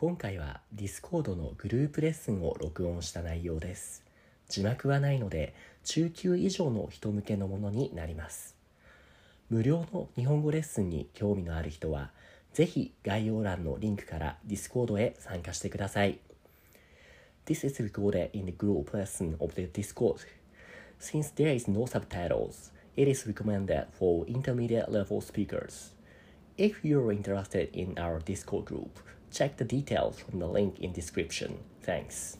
今回は Discord のグループレッスンを録音した内容です。字幕はないので中級以上の人向けのものになります。無料の日本語レッスンに興味のある人は、ぜひ概要欄のリンクから Discord へ参加してください。This is recorded in the group lesson of the Discord. Since there is no subtitles, it is recommended for intermediate level speakers. If you're interested in our Discord group, check the details from the link in description. Thanks.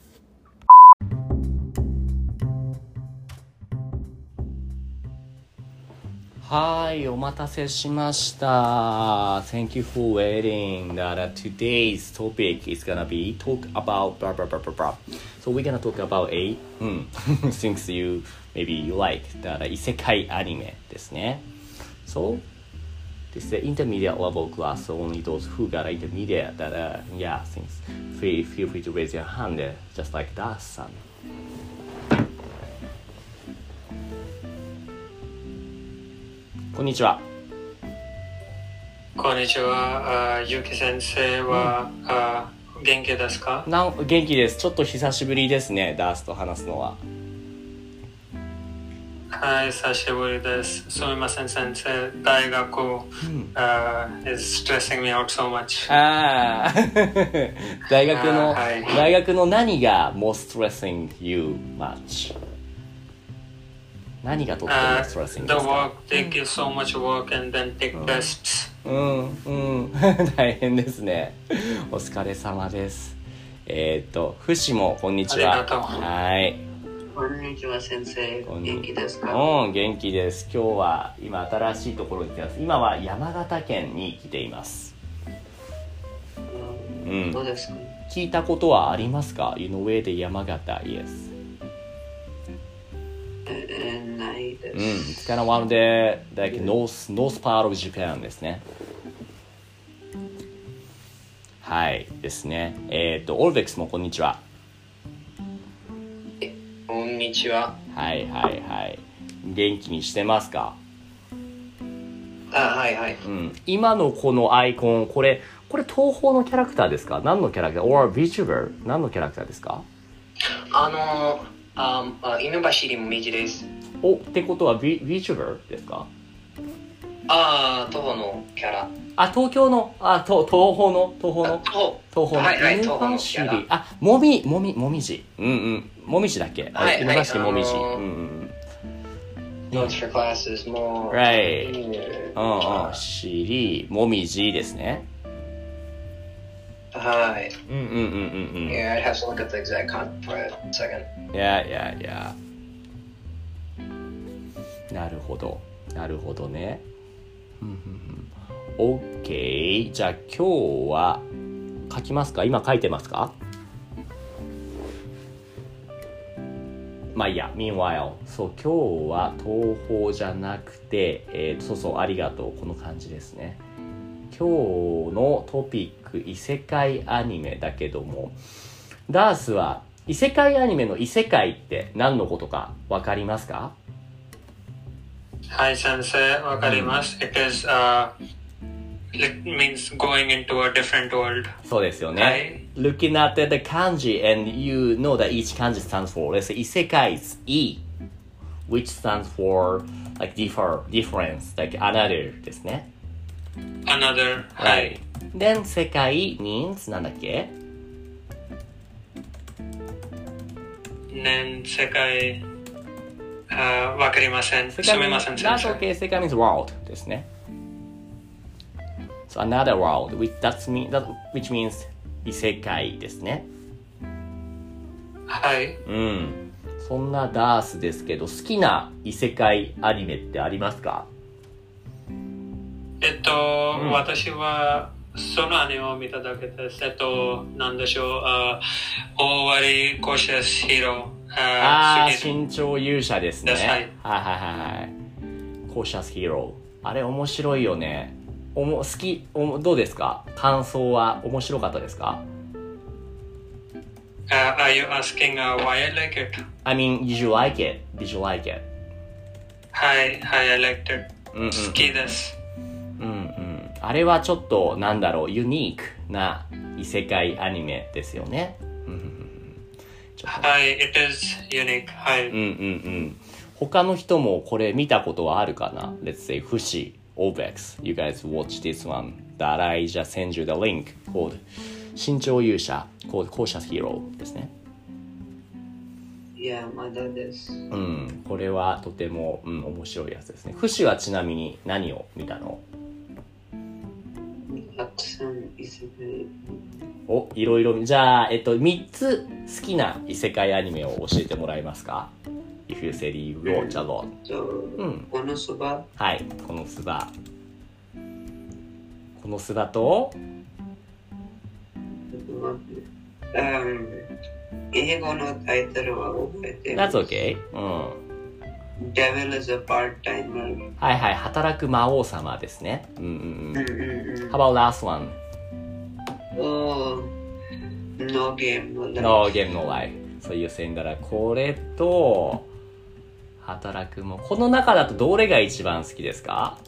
はい、お待たせしました。Thank you for waiting. That uh, today's topic is gonna be talk about blah blah blah blah blah. So we're gonna talk about a hmm, things you maybe you like that 異世界アニメですね。So This is the intermediate level class. So only those who got intermediate that uh, yeah things feel feel free to raise your hand uh, just like that son. こんにちは。こんにちは。あゆき先生は、あ元気ですかなん元気です。ちょっと久しぶりですね、ダースと話すのは。はい、久しぶりです。すみません、先生。大学、あ is stressing me out so much. ああ、大学の、はい大学の何が most stressing you much? 何がとっても Uh, stressing the ですか work, take you so much work and then take tests. うん、うん、大変ですね。お疲れ様です。えーっと、フシもこんにちは。ありがとうはい。こんにちは先生、元気ですか？うん、元気です。今日は今新しいところに来てます。今は山形県に来ています。ううんんどうですか？聞いたことはありますか？know where the 山形 is? ええないでうん、す。it's kind of one of the like north, north part of Japan ですね。はい、ですね。えっ、と、オルベックスもこんにちは。こんにちは。はいはいはい。元気にしてますか？あ、はいはい。うん。今のこのアイコン、これ、これ東宝のキャラクターですか？何のキャラクター ?or VTuber? 何のキャラクターですか？あの、あ、あ犬走りも右です。お、ってことは V VTuber ですか？あ、徒歩のキャラ。あ、東京の、あ、と東宝の、東あ宝の。東宝の？はいはい、犬徒歩の。あもみもみもみじうんうんもみじだっけ？あはい。犬走りはい。もみじ、あのーうんうん。Notes for classes も。Right うんしりもみじですね。はい。うんうんうんうんうん。Yeah, I'd have to look at the exact content for a second. いやいやいやなるほど。なるほどね。うんうんうん。OK じゃあ今日は書きますか？今書いてますか？まあいいや、meanwhile。そう、今日は東宝じゃなくて、えーと、そうそう、ありがとう。この感じですね。今日のトピック、異世界アニメだけども、ダースは、異世界アニメの異世界って何のことかわかりますか？はい、先生、わかります。It is, uh, it means going into a different world. そうですよね。はい Looking at the kanji and you know that each kanji stands for, let's say, 異世界 is E, which stands for like differ, difference, like another ですね。 Another, はい。 Then 世界 means なんだっけ年世界、あわかりません。す世界みません、先 That's 生。 okay. 世界 means world ですね。 Another world, which, that's mean, that, which means 異世界ですね。はい。うん。そんなダースですけど、好きな異世界アニメってありますか？えっと、私はそのアニメを見ただけです。えっと、なんでしょう、あ大割コシャスヒーロー。ああ、身長勇者ですね。はいはいはいはいはい。コーシャスヒーロー。あれ面白いよね。おも好きおも、どうですか？感想は面白かったですか？Uh, are you asking、uh, why I like it? ?I mean, did you like it? Did you like it? はい、はい、I liked it. うんうん好きです。うんうん。あれはちょっと、なんだろう、ユニークな異世界アニメですよね。はい、it is unique. はい。うんうんうん。他の人もこれ見たことはあるかな ?Let's say, フシ、Obex. You guys watch this one that I just send you the link called 新潮勇者 called 校舎ヒーローですね。いや、まだです。うん。これはとても、うん、面白いやつですね。フシはちなみに何を見たの？たくさん異世界。お、いろいろ。じゃあ、えっと、3つ好きな異世界アニメを教えてもらえますか？?If you said you watch a lot. と、うんこのそば、はい、このスバ。このスバと、うん英語のタイトルは覚えて That's okay. うん。はいはい、働く魔王様ですね。うんうんううん。How about last one? おー No game, no life. No game, no life. そういう線だら、これと、働くも、この中だとどれが一番好きですか？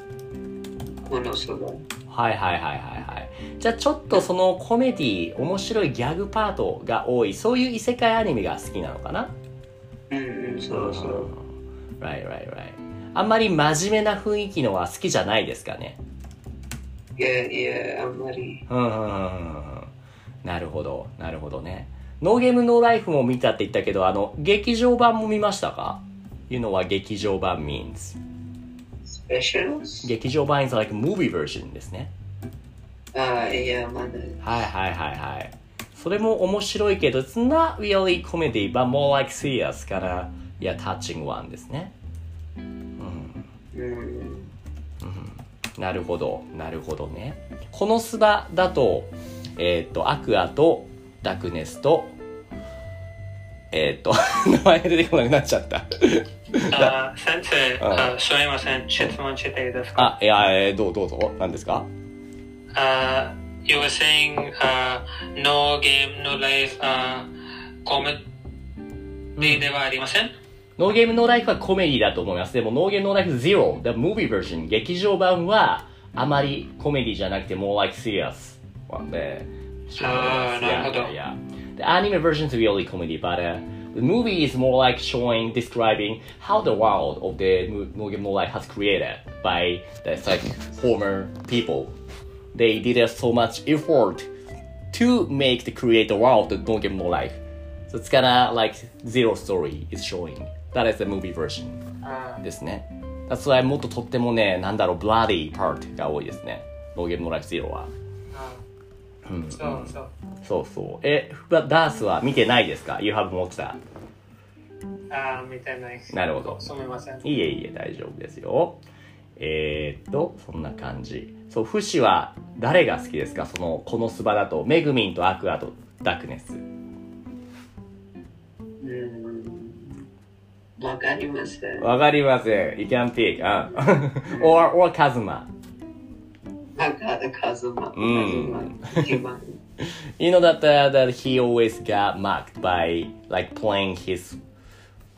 このそば。はいはいはいはいはい。じゃあちょっとそのコメディ、面白いギャグパートが多い、そういう異世界アニメが好きなのかな？うんうん、そうそう。Right, right, right. あんまり真面目な雰囲気のは好きじゃないですかね？いやいや、あんまり。うんうんうんうんうんなるほど、なるほどね。ノーゲームノーライフも見たって言ったけど、あの、劇場版も見ましたか？?You know what 劇場版 means. Specials? 劇場版 is like movie version ですね。ああ、いや、まだ。はいはいはいはい。それも面白いけど、it's not really comedy, but more like serious から、いや、touching one ですね。うん。なるほど、なるほどね。このスバだと、えっ、と、アクアとダクネスと、えっ、と、名前出てこなくなっちゃった。あ先生、あすみません。質問していいですかあ、いや、えーどうどうぞ。何ですかあ You were saying uh, no game, no life, uh, コメディではありません、ノーゲームノーライフはコメディだと思います。でも、ノーゲームノーライフ Zero、the movie version、劇場版は、あまりコメディじゃなくて、more like serious なんで、あーなるほど Yeah, yeah. The anime version is really comedy, but uh, the movie is more like showing, describing how the world of the mo- No Game No Life has created by the like, former people. They did uh, so much effort to make the create the world of No Game No Life. So it's kinda like zero story is showing. That is the movie version あですね。That's why もっととってもね、なんだろう、bloody part が多いですね。No Game No Life Zero は。 あうん、そうそう。そうそう。え、ダースは見てないですか ?You have watched that? あ見てない。なるほどすみません。いえいえ、大丈夫ですよ。えー、っと、そんな感じ。そう、フシは誰が好きですか？その、このスバだと、メグミンとアクアとダクネス。うん。わかりません。わかりません。You can pick. あ or, or カズマ。わかる、カズマ。うん。You know that, uh, that he always got mocked by like playing his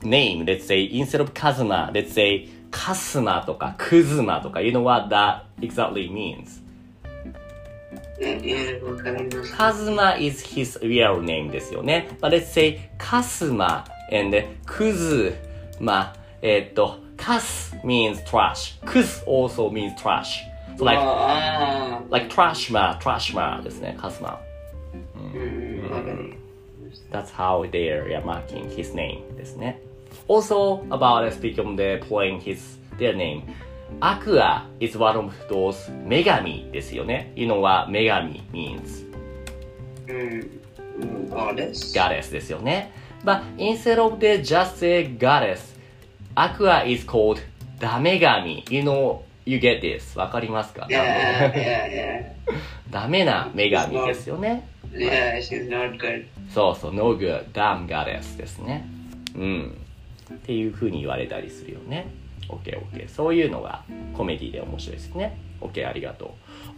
name. Let's say instead of Kazuma, let's say Kasuma とか Kuzuma とか。You know what that exactly means? え、え、わかります。Kazuma is his real name ですよね。But let's say Kasuma and Kuzuma. えっと、Kas means trash. Kuz also means trash. Like, like trashma, trashma ですね、わかり That's how they're yeah, marking his name ですね。Also, about speaking of the playing his, their name. Aqua is one of those 女神ですよね。You know what 女神 means? うん。ゴーデス。Goddess ですよね。But instead of the just say goddess, Aqua is called ダメ神。You know, you get this. わかりますか Yeah, yeah, yeah. ダメな女神ですよね。Yeah, she's not good. そうそう、no good, damn goddess ですね。うん。っていう風に言われたりするよね。OK, OK. そういうのがコメディで面白いですね。OK, ありがとう。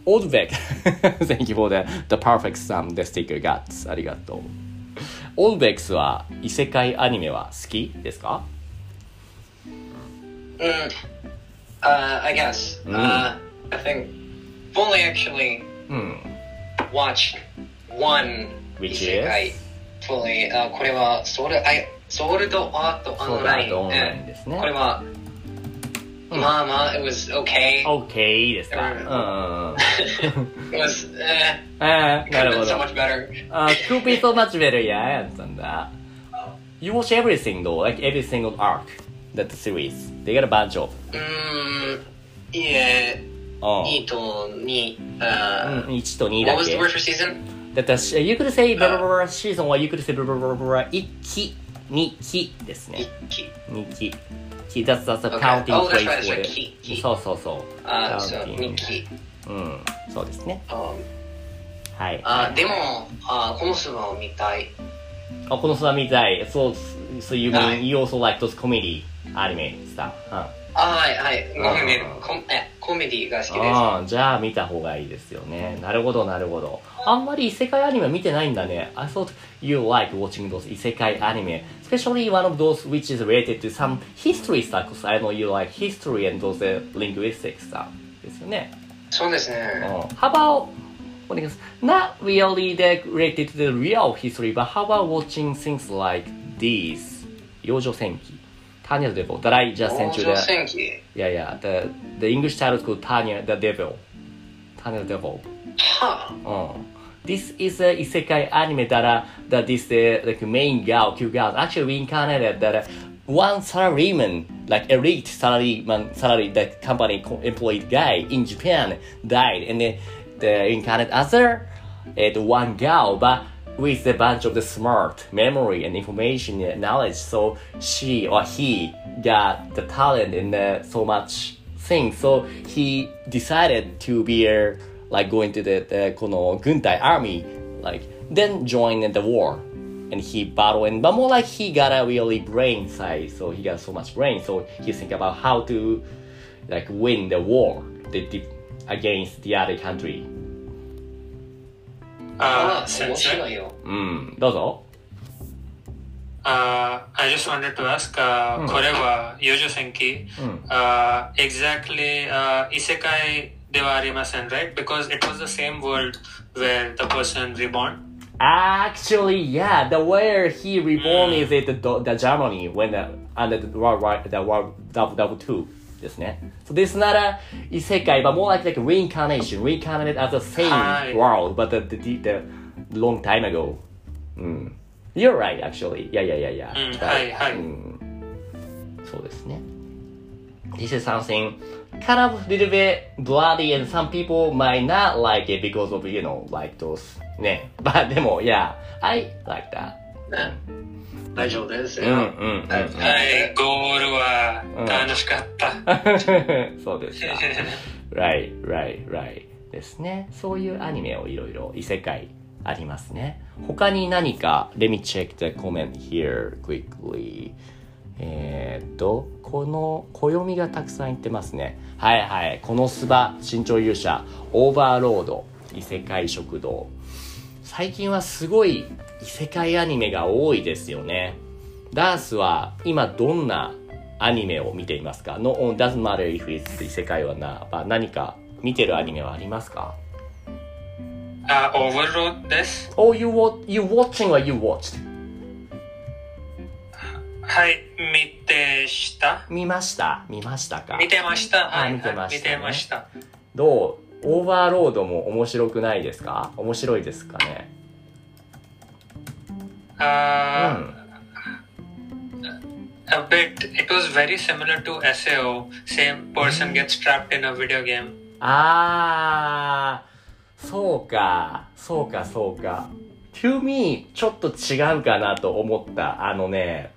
オードベック Thank you for the, the perfect sum, the sticker guts. ありがとう。オードベックスは異世界アニメは好きですか Mm, uh, I guess. Mm. Uh, I think only actually うん。 watched one Which 異世界 is? fully あこれはソウルアイソウルドアートそうオンラインだとオンラインですねこ。れは、うんまあまあ it was okay OK ですか。うんうんうんうん。 it was uh, ああ、な could る have ほ been so ど。 much better Uh, could be so much better, yeah, I understand that. You watch everything though, like every single arc, That series. They got a bunch of. うーんいえうん。2と2 uh, うん、1と2 what だ was the け word for season? だったら、you could say ブラブラブラシーズンは you could say ブラブラブラブラ1期、2期ですね。1期2期。期 that's, that's a Okay. counting Oh, that's phrase right, that's right. it. 期期そうそうそう。あそう Counting 2期うん、そうですね。あはい。あでもあこのスマを見たいあ、この空見たい。そう、so you は mean い you also like those comedy anime stuff? うん。あはいはいコンえコメディが好きですじゃあ見た方がいいですよね。なるほど、なるほど。あんまり異世界アニメ見てないんだね。I thought you like watching those 異世界アニメ。Especially one of those which is related to some history stuff. Because I know you like history and those uh, linguistic stuff. ですよね。そうですうんね。How about, what is, not really related to the real history, but how about watching things like these? 幼女戦記。Tanya the Devil that I just sent you. Oh, the. Yeah, yeah. The the English title is called Tanya the Devil. Tanya the Devil. Huh. Oh. This is a isekai anime that uh, that is the uh, like main girl, cute girl, actually reincarnated that uh, one salaryman, like elite salaryman, salary that company employed guy in Japan died, and uh, then the reincarnated other, uh, the one girl, but with a bunch of the smart memory and information and knowledge. So she or he got the talent and uh, so much thing. So he decided to be a, like going to the, the この軍隊 army, like then join in the war. And he battled and but more like he got a really brain side, so he got so much brain, so he think about how to like win the war the, the, against the other country. ああ、先面生。白いよ。うん、どうぞ。 Uh, I just wanted to ask, uh, これは幼女戦記、uh, exactly uh, 異世界ではありません right? Because it was the same world where the person reborn. Actually, yeah, the where he reborn is it the, the Germany when the under the World War the World Double Double Two ですね。So this is not a 異世界 but more like like reincarnation, reincarnated as the same はい world but the, the, the, the long time ago. うん。You're right, actually. Yeah, yeah, yeah, yeah. うん That- はいはいうんそうですね。This is something kind of little bit bloody and some people might not like it because of, you know, like those ね。but でも、yeah, I like that. ね 大丈夫ですよ。うんうんうんうん。はい、ゴールは楽しかった。そうですか。right, right, right. ですね。そういうアニメをいろいろ異世界ありますね。他に何か、let me check the comment here quickly. えーっと、この暦がたくさん言ってますね。はいはい。このすば、慎重勇者、オーバーロード、異世界食堂。最近はすごい異世界アニメが多いですよね。ダースは今どんなアニメを見ていますか ?No, doesn't matter if it's 異世界はな、まあ何か見てるアニメはありますか？あ、オーバーロードです。?Oh, you, wa- you watching or you watched? はい、見てした見ました見ましたか見てました。はい、見てましたねはい見てました。どうオーバーロードも面白くないですか？面白いですかね？うあん。A bit. It was very similar to SAO. Same person gets trapped in a video game. あー、そうか、そうか、そうか。to me, ちょっと違うかなと思った。あのね、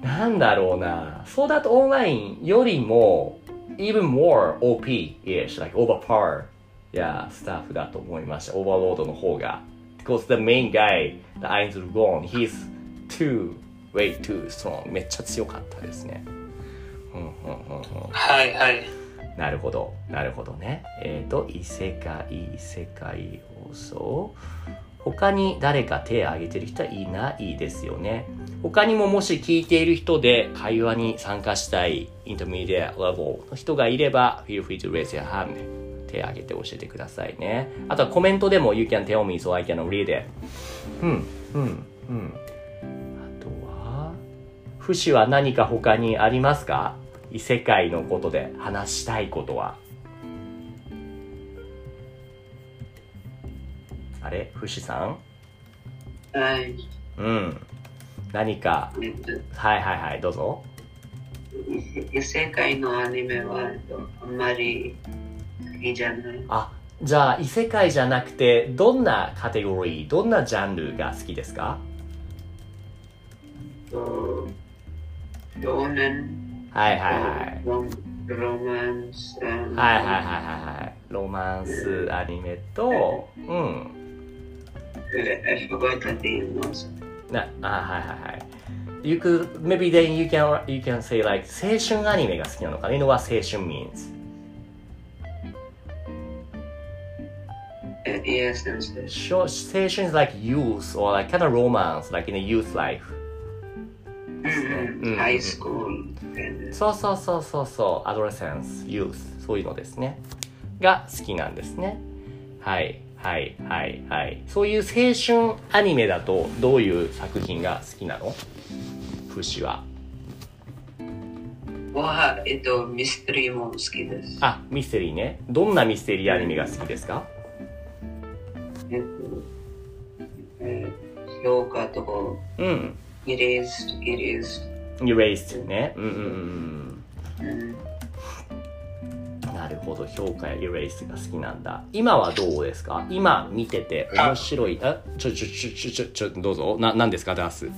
なんだろうな。そうだとオンラインよりも、even more OP-ish, like overpower, yeah, スタッフだと思いました。オーバーロードの方が。Because the main guy, the Ainzul Gon, he's too, way too strong. めっちゃ強かったですね。うんうんうんうん。はいはい。なるほど、なるほどね。えっ、と、異世界、異世界放送。他に誰か手を挙げてる人はいないですよね。他にももし聞いている人で会話に参加したいインターミディアレベルの人がいれば、feel free to raise your hand 手を挙げて教えてくださいね。あとはコメントでも You can tell me so I can read it. うん、うん、うん。あとは、不死は何か他にありますか？異世界のことで話したいことは。あれ？不死さん？はい。うん。何か、えっとはいはいはい、どうぞ。異世界のアニメはえっとあんまりいいじゃない。あ、じゃあ異世界じゃなくて、どんなカテゴリー、どんなジャンルが好きですか？と少年、はいはいはい。ロロマンス、はいはいはいはいはい。ロマンスアニメと、うん。な、あ、はいはいはい。You could, maybe then you can, you can say like, 青春アニメが好きなのかな You know what 青春 means? Uh, yes, 青春 is like youth or like kind of romance, like in a youth life. Mm, High school. そうそうそうそうそう、adolescence, youth, そういうのですね。が好きなんですね。はい、はい、はい、はい。そういう青春アニメだとどういう作品が好きなの？フシは。は、えっと、ミステリーも好きです。あ、ミステリーね。どんなミステリーアニメが好きですか？えっと、えー評価と、うん。it is, it is, Erased ね。うんうんうんうんうん。なるほど。評価や Erased が好きなんだ。今はどうですか？今見てて面白い。あ、ちょちょちょちょちょちょ、どうぞ。な、なんですか？ダース。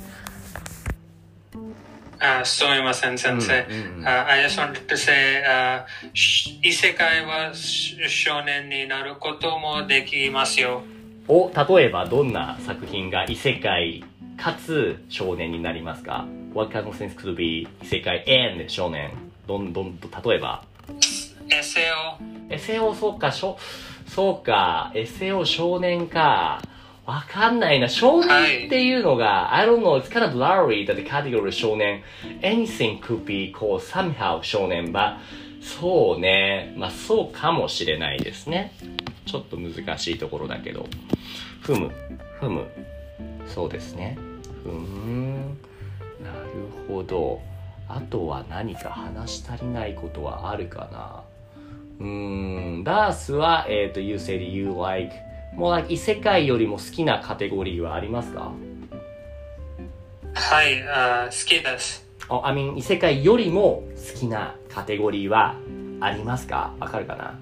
Uh, すみません、先生。Uh, I just wanted to say, uh, し異世界はし少年になることもできますよ。お、例えばどんな作品が異世界かつ少年になりますか ?What kind of things could be 異世界 and 少年どんどんと、例えば。エセオ、エセオ、そうか、しょ、そうか、エセオ少年か。わかんないな。少年っていうのが、I don't know, it's kind of blurry that the category 少年。anything could be called somehow 少年 but そうね。まあそうかもしれないですね。ちょっと難しいところだけど。ふむ、ふむ。そうですね。ふーん。なるほど。あとは何か話し足りないことはあるかなうーん、ダースは、えっ、と、You said you like もう like 異世界よりも好きなカテゴリーはありますか？はい、uh, 好きです。あ、I mean 異世界よりも好きなカテゴリーはありますか？わかるかな？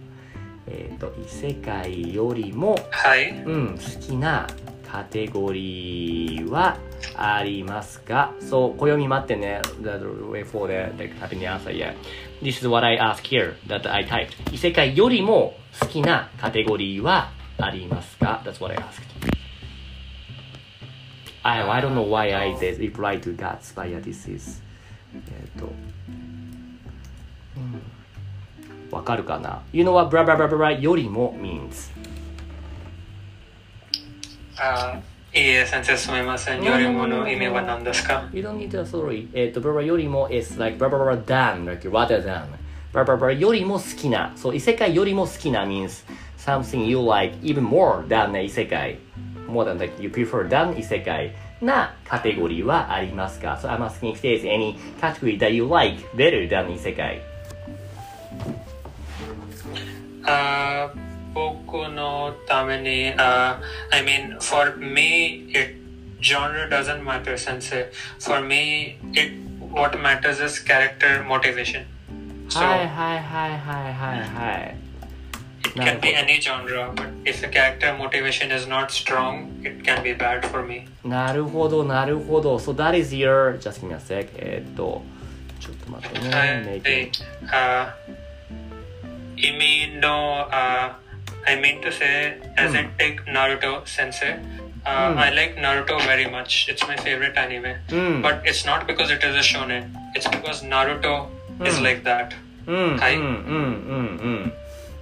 えっ、と、異世界よりも、はい。うん、好きなカテゴリーはありますか？そう、暦待ってね。That wait for the, the the answer yet. This is what I ask here that I typed. 異世界よりも好きなカテゴリーはありますか That's what I asked. I, I don't know why I did reply to that, but yeah, this is. えっと、うん、わかるかな ?You know what blah blah blah blah よりも means. あいいえ、先生すみません。よりもの意味は何ですか You don't need to sorry. えっと、blah blah よりも is like blah blah blah than, like rather than. blah blah blah よりも好きな。そう、異世界よりも好きな means something you like even more than 異世界。more than like you prefer than 異世界なカテゴリーはありますか So I'm asking if there's any category that you like better than 異世界。あ 僕のために、あ I mean, for me, it genre doesn't matter, sensei. For me, it what matters is character motivation. So はいはいはいはいはいはい。 it can be any genre, but if the character motivation is not strong, it can be bad for me. なるほど、なるほど。So that is your, just give me a sec. えっと、ちょっと待ってね。はい。 Making- Uh, you mean no? Uh, I mean to say, as in take Naruto Sensei. Uh, I like Naruto very much. It's my favorite anime. But it's not because it is a shonen. It's because Naruto is like that. うん、はいうん、うん、うん、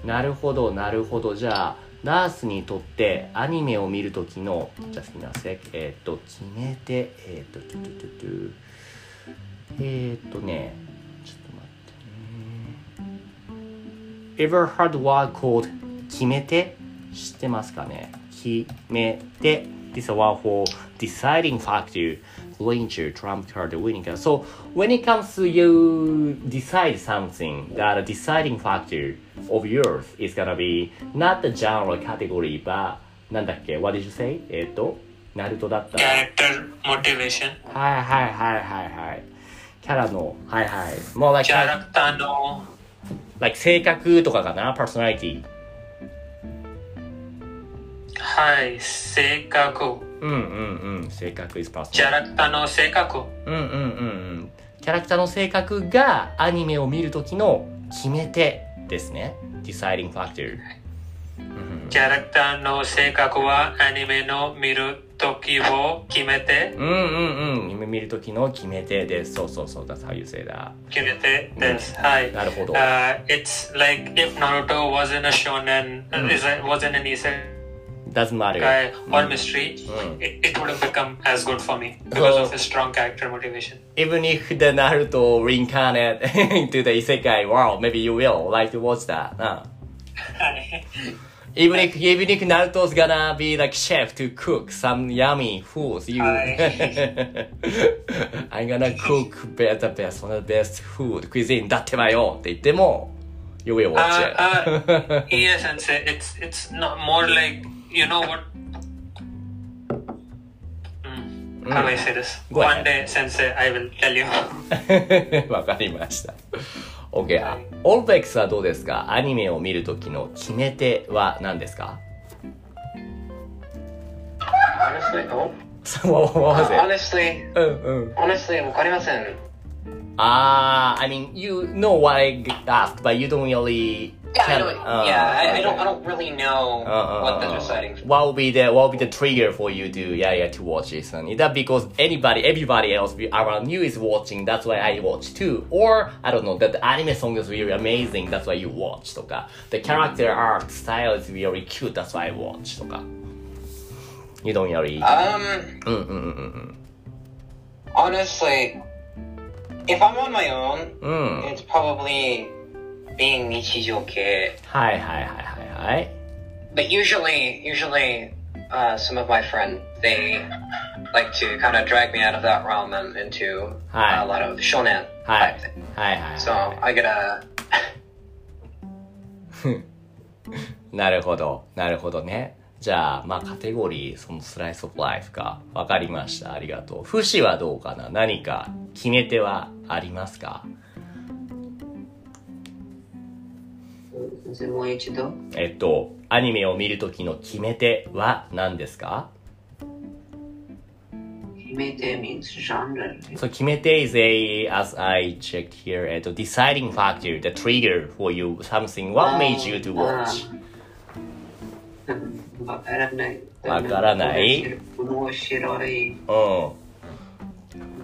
うん。なるほど、なるほど。じゃあ、ダースにとってアニメを見るときの、じゃあ、すみません。えっ、と、決めて、えっ、と、トゥトゥトゥえっ、とね、ちょっと待ってね。Ever heard word called 決めて知ってますかね決めて This is one for deciding factor Ranger, trump card, winning card. So when it comes to you decide something, that deciding factor of yours is gonna be not the genre category, but なんだっけ What did you say? えっ、と、ナルトだったら。Character motivation. はいはいはいはいはい。キャラの、はいはい。もう like, キャラクターの like 性格とかかな ?personality。はい、性格。うんうんうん。性格 is キャ。ラクターの性格。うんうんうんうん。キャラクターの性格がアニメを見るときの決め手ですね。deciding factor。キャラクターの性格はアニメの見るときを決めて、うんうんうん。夢見るときの決め手です。そうそうそう。That's how you say that. 決めてです。はい。なるほど。Uh, it's like if Naruto wasn't a shonen, wasn't an isekai Doesn't matter. or mystery, Mm. it, it would have become as good for me because of his strong character motivation. Even if the Naruto reincarnate into the isekai world, maybe you will like to watch that. Huh? Even if even if Naruto's gonna be like chef to cook some yummy foods, you I'm gonna cook better best one of the best food cuisine だってばよって言っても you will watch Uh, it. uh, yes, sensei. It's it's not more like you know what. Mm, How do I say this? Go One day, sensei, I will tell you. わかりました。OK。あオルベックスはどうですかアニメを見るときの決め手は何ですか Honestly, oh, What was it? honestly, うんうん。honestly, わかりません。あー、I mean, you know what I asked, but you don't really... Yeah, I can- don't, uh, yeah, I, I don't, okay. I don't really know Uh, uh, what the uh, deciding. What will be the what will be the trigger for you to yeah yeah to watch this? And is that because anybody everybody else be- around you is watching, that's why I watch too, or I don't know that the anime song is really amazing, that's why you watch とか the character art style is really cute, that's why I watch とか You don't really Um, うんうんうんうん honestly, If I'm on my own, うんうん it's probably being 日常系。はいはいはいはいはい But usually, usually, uh, some of my friends they like to kind of drag me out of that realm and into a lot of shonen はい type thing. はいはいはい So I gotta なるほど。なるほどね。じゃあ、まあ、カテゴリー、そのスライスオブライフか。わかりました。ありがとう。フシはどうかな何か決め手はありますかもう一度えっと、アニメを見るときの決め手は何ですか決めて means genre. So 決め手 is a, as I checked here, えっと、deciding factor, the trigger for you, something, what made you to watch? うんわからない。わからない面白い。うん。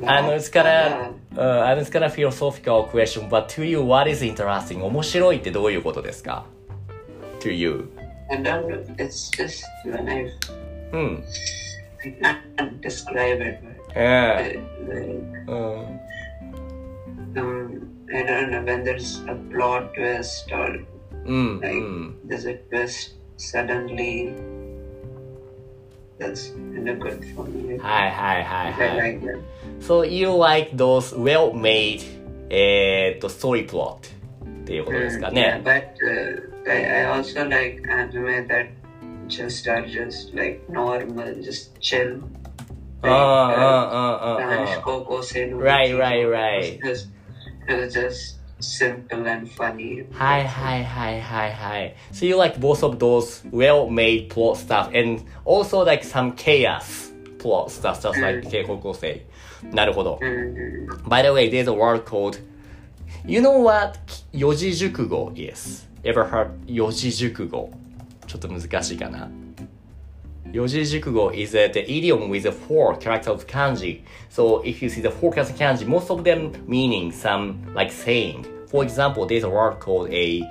あの、it's gonna, uh, and it's gonna philosophical question, but to you, what is interesting? 面白いってどういうことですか ?to you. I don't know. It's just when I, うん。 I can't describe it. ええ But, like, うん。 um, I don't know when there's a plot twist or うん。 like うん。 there's a twist suddenly. That's kind of good for me. はいはいはい I はい。 like that. So you like those well-made, えーっと、story plot っていうことですか Mm, ね yeah,。but uh, I, I also like anime that just are just like normal, just chill. うんうんうんうんうん。男子高校生の Right, right, right. Just, it was just simple and funny. はいはいはいはいはい。So you like both of those well-made plot stuff and also like some chaos plot stuff just like 高校生。 なるほど。Mm, By the way, there's a word called You know what? 四字熟語 Yes. Ever heard 四字熟語ちょっと難しいかな。四字熟語 is the idiom with the four characters of kanji. So if you see the four characters of kanji, most of them meaning some like saying. For example, there's a word called a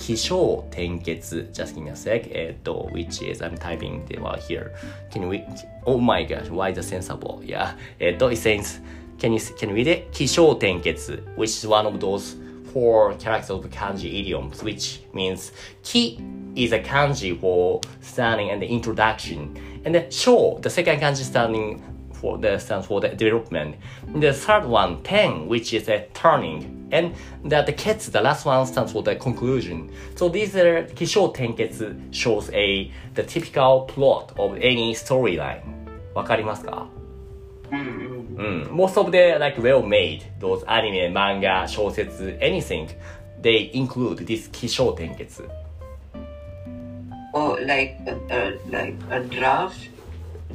起承転結 just give me a sec えっと which is I'm typing the word here can we oh my gosh why the sensible yeah えっと it says can you can you read it 起承転結 which is one of those four characters of kanji idioms, which means ki is a kanji for standing and the introduction, and the sho, the second kanji standing for the stands for the development. The third one, ten, which is a turning, and the, the ketsu, the last one stands for the conclusion. So these are kisho tenketsu shows a the typical plot of any storyline. わかりますか Mm-hmm. Mm. Most of the like well made those anime, manga, 小説, anything, they include this kisho tenketsu. Oh, like a, a, like a draft.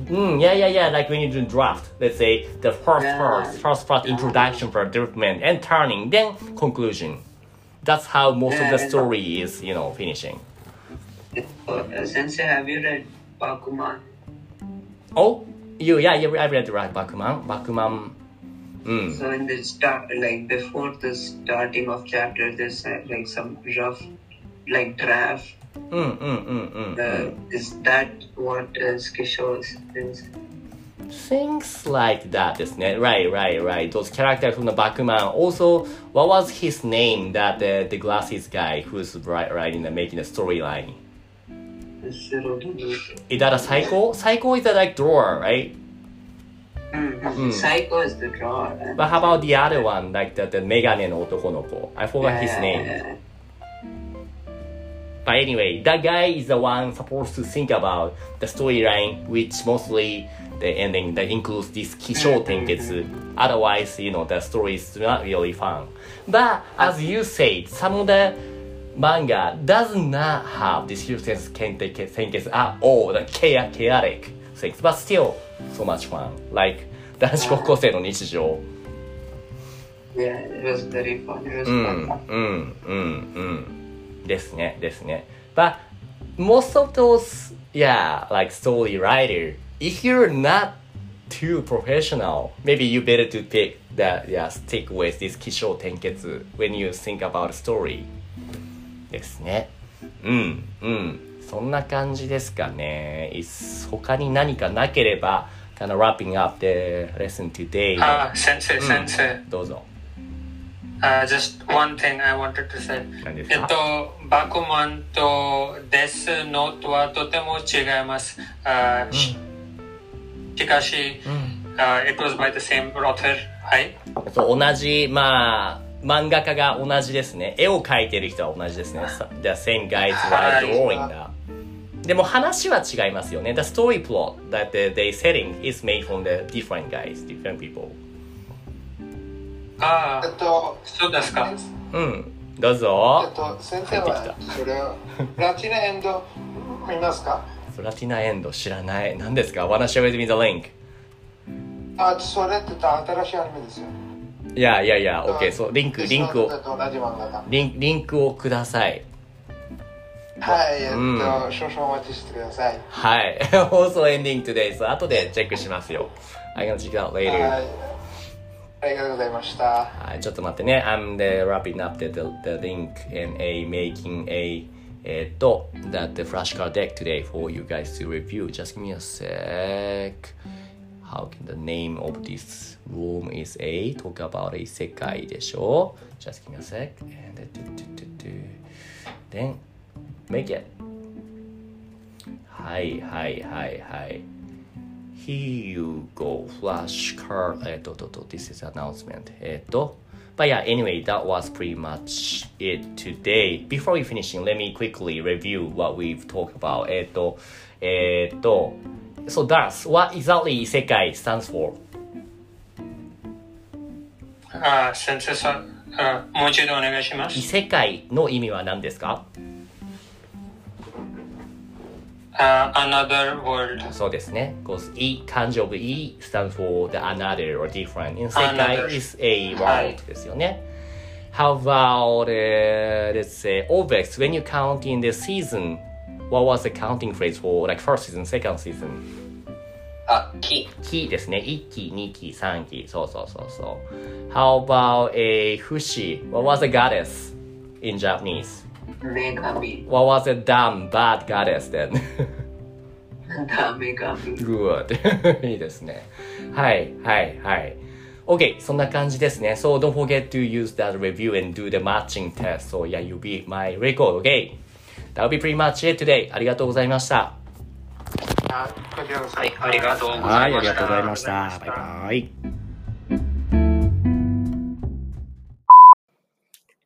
Mm, yeah, yeah, yeah. Like when you do draft, let's say the first Yeah. part, first part introduction for development and turning, then conclusion. That's how most of the Yeah. story is, you know, finishing. Uh, Sensei, have you read Bakuman? Oh, you, yeah, yeah, I read right, Bakuman, Bakuman. Mm. So in the start, like before the starting of chapter, there's uh, like some rough, like draft. Mm, mm, mm, mm, Uh, mm. is that what is Kishore's is? Things like that, isn't it? Right, right, right. Those characters from the Bakuman. Also, what was his name? That the the glasses guy who's right, writing the making the storyline. Zero to do. Is that a psycho? Psycho is a like drawer, right? Mm-hmm. Psycho is the drawer. and- But how about the other one, like the, the メガネの男の子? I forgot Yeah, his yeah, name. yeah. But anyway, that guy is the one supposed to think about the storyline, which mostly the ending that includes this Kisho Tenketsu. Otherwise, you know, the story is not really fun. But as you said, some of the manga does not have this Kisho Tenketsu at all, the chaotic chaotic things, but still so much fun. Like, 男子高校生の日常。 Yeah, it was very fun. It was うん、 fun. うん、うん、うん。 ですね、ですね。But most of those, yeah, like story writer, if you're not too professional, maybe you better to pick that, yeah, stick with this 起承転結 when you think about story. ですね。うん、うん。そんな感じですかね。他に何かなければ、kind of wrapping up the lesson today. Uh, sensei, Hmm. sensei. どうぞ。Uh, just one thing I wanted to say. えっと、バクマンとデスノートはとても違います。あししかし、あ it was by the same author. はい。そう同じまあ漫画家が同じですね絵を描いてる人は同じですね The same guys は are い drawing だでも話は違いますよね The story plot that the, they setting is made from the different guys different people ああ、えっと、そうですか。うん。どうえぞっと、先生はそれをラティナエンド見ますか？プラティナエンド知らない。何ですか？Wanna share with me the link あ、それって新しいアニメですよ。いやいやいや OK そうリンクリンクを。リンリンクをください。はい、えっと、うん。少々お待ちしてください。はい。Also ending today so 後でチェックしますよ。I'm gonna check it out はい。later、ありがとうございました。はい、ちょっと待ってね。I'm the wrapping up the, the, the link and a making a えっと that the flashcard deck today for you guys to review. Just give me a sec. How can the name of this room is a talk about a 世界でしょ Just give me a sec. And do, do, do, do. then make it. はいはいはいはい。Here you go, flashcard. えっと、と、と、this is announcement. えっと、But yeah, anyway, that was pretty much it today. Before we finishing, let me quickly review what we've talked about. えっと、えっと、So that's what exactly 世界 stands for? あ先生さん、あもう一度お願いします異。世界の意味は何ですか あ another world. そうですね。Because E 漢字 of E stands for the another or different. In 世界 Another. is a はい world ですよね。How about, uh, let's say, OVEX, when you count in the season, what was the counting phrase for like first season, second season? あ、木。期ですね。1期、2期、3期。そうそうそうそう。How about a 不死 What was a goddess in Japanese? Megami. What was a dumb, bad goddess then? The Megami. Good. いいですね。はい、はい、はい。OK, そんな感じですね。So don't forget to use that review and do the matching test. So yeah, you beat my record. OK? That'll be pretty much it today. ありがとうございました。はい、ありがとうございました。はい、ありがとうございました。バイバイ。